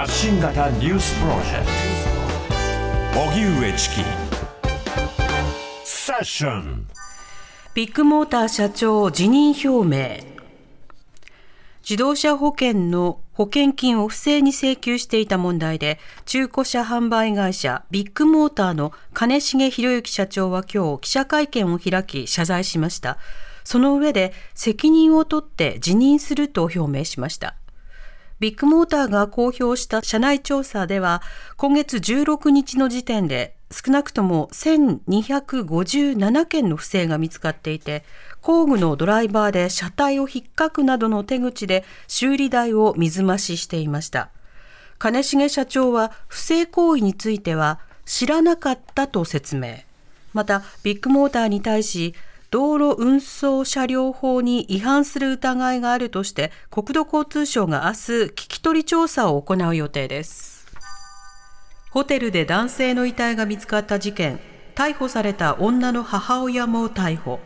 発信型ニュースプロジェクト。荻上チキセッションビッグモーター社長辞任表明。自動車保険の保険金を不正に請求していた問題で中古車販売会社ビッグモーターの金重博之社長は今日記者会見を開き謝罪しました。その上で責任を取って辞任すると表明しました。ビッグモーターが公表した社内調査では今月16日の時点で少なくとも1257件の不正が見つかっていて工具のドライバーで車体を引っかくなどの手口で修理代を水増ししていました。金重社長は不正行為については知らなかったと説明。またビッグモーターに対し道路運送車両法に違反する疑いがあるとして国土交通省が明日聞き取り調査を行う予定です。ホテルで男性の遺体が見つかった事件。逮捕された女の母親も逮捕。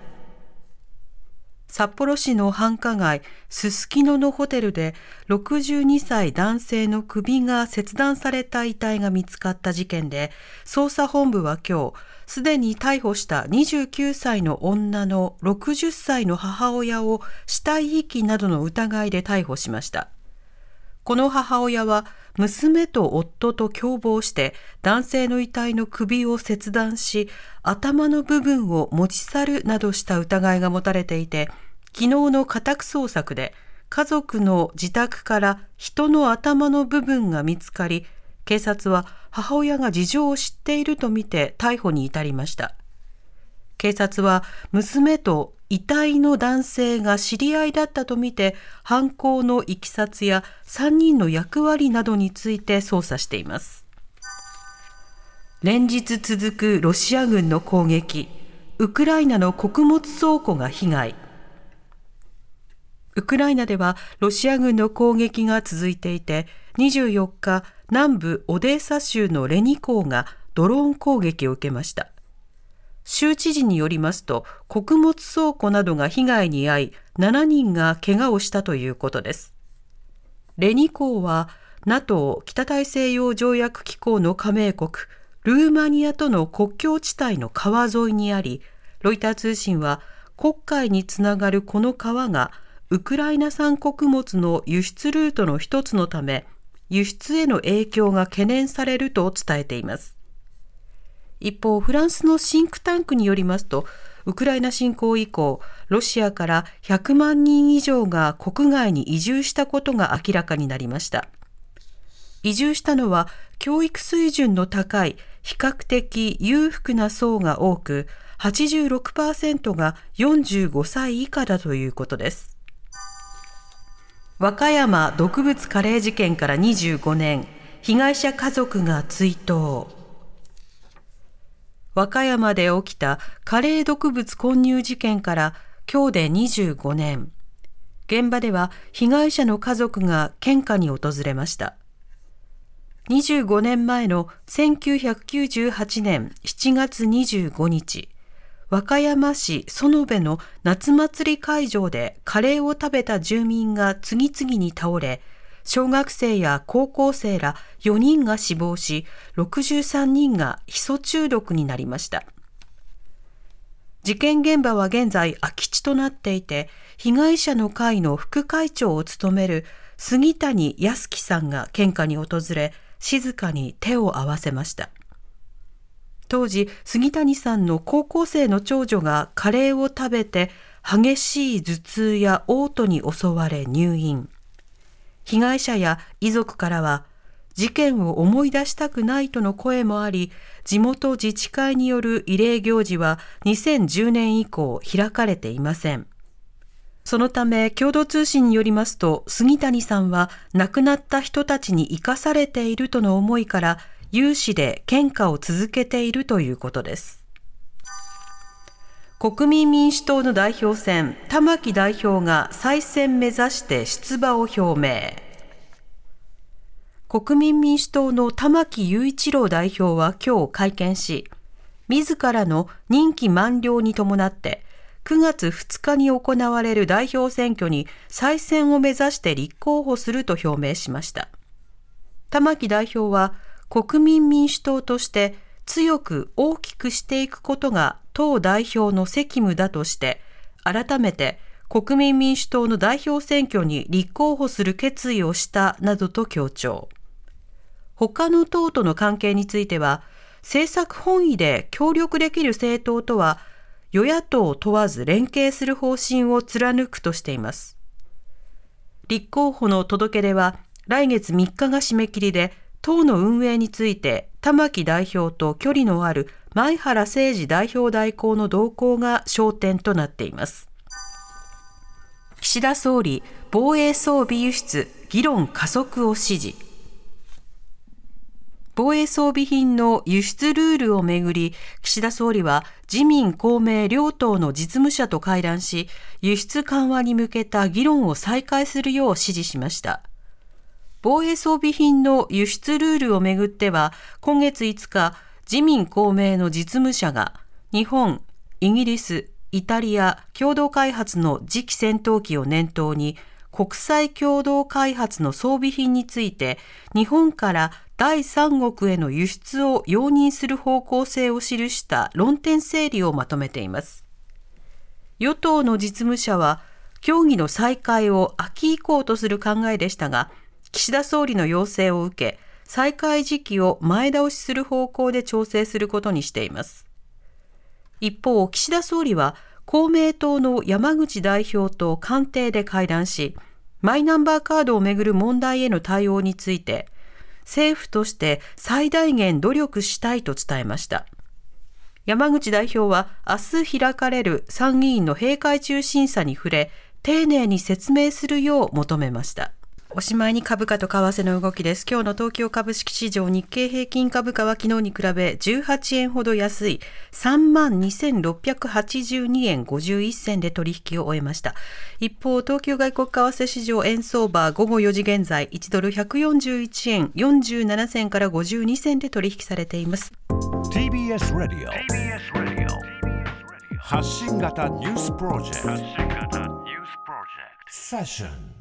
札幌市の繁華街すすきののホテルで62歳男性の首が切断された遺体が見つかった事件で捜査本部は今日すでに逮捕した29歳の女の60歳の母親を死体遺棄などの疑いで逮捕しました。この母親は娘と夫と共謀して男性の遺体の首を切断し頭の部分を持ち去るなどした疑いが持たれていて昨日の家宅捜索で家族の自宅から人の頭の部分が見つかり警察は母親が事情を知っているとみて逮捕に至りました。警察は娘と遺体の男性が知り合いだったとみて犯行のいきさつや3人の役割などについて捜査しています。連日続くロシア軍の攻撃。ウクライナの穀物倉庫が被害。ウクライナではロシア軍の攻撃が続いていて24日南部オデーサ州のレニ港がドローン攻撃を受けました。州知事によりますと穀物倉庫などが被害に遭い7人が怪我をしたということです。レニ港は NATO 北大西洋条約機構の加盟国ルーマニアとの国境地帯の川沿いにありロイター通信は黒海につながるこの川がウクライナ産穀物の輸出ルートの一つのため輸出への影響が懸念されると伝えています。一方フランスのシンクタンクによりますとウクライナ侵攻以降ロシアから100万人以上が国外に移住したことが明らかになりました。移住したのは教育水準の高い比較的裕福な層が多く86%が45歳以下だということです。和歌山毒物カレー事件から25年被害者家族が追悼。和歌山で起きたカレー毒物混入事件から今日で25年。現場では被害者の家族が献花に訪れました。25年前の1998年7月25日和歌山市園部の夏祭り会場でカレーを食べた住民が次々に倒れ、小学生や高校生ら4人が死亡し、63人がヒ素中毒になりました。事件現場は現在空き地となっていて、被害者の会の副会長を務める杉谷康樹さんが献花に訪れ、静かに手を合わせました。当時杉谷さんの高校生の長女がカレーを食べて激しい頭痛や嘔吐に襲われ入院被害者や遺族からは事件を思い出したくないとの声もあり地元自治会による慰霊行事は2010年以降開かれていません。そのため共同通信によりますと杉谷さんは亡くなった人たちに生かされているとの思いから有志で献花を続けているということです。国民民主党の代表選玉木代表が再選目指して出馬を表明国民民主党の玉木雄一郎代表は今日会見し自らの任期満了に伴って9月2日に行われる代表選挙に再選を目指して立候補すると表明しました。玉木代表は国民民主党として強く大きくしていくことが党代表の責務だとして改めて国民民主党の代表選挙に立候補する決意をしたなどと強調。他の党との関係については政策本位で協力できる政党とは与野党問わず連携する方針を貫くとしています。立候補の届け出は来月3日が締め切りで、党の運営について玉木代表と距離のある前原誠二代表代行の動向が焦点となっています。岸田総理、防衛装備輸出、議論加速を指示。防衛装備品の輸出ルールをめぐり、岸田総理は自民公明両党の実務者と会談し、輸出緩和に向けた議論を再開するよう指示しました。防衛装備品の輸出ルールをめぐっては、今月5日、自民公明の実務者が、日本、イギリス、イタリア共同開発の次期戦闘機を念頭に、国際共同開発の装備品について、日本から第三国への輸出を容認する方向性を記した論点整理をまとめています。与党の実務者は、協議の再開を秋以降とする考えでしたが、岸田総理の要請を受け、再開時期を前倒しする方向で調整することにしています。一方、岸田総理は公明党の山口代表と官邸で会談し、マイナンバーカードをめぐる問題への対応について、政府として最大限努力したいと伝えました。山口代表は明日開かれる参議院の閉会中審査に触れ、丁寧に説明するよう求めました。おしまいに株価と為替の動きです。今日の東京株式市場日経平均株価は昨日に比べ18円ほど安い32,682円51銭で取引を終えました。一方、東京外国為替市場円相場午後4時現在1ドル141円47銭から52銭で取引されています。TBS ラディオ発信型ニュースプロジェクトセッション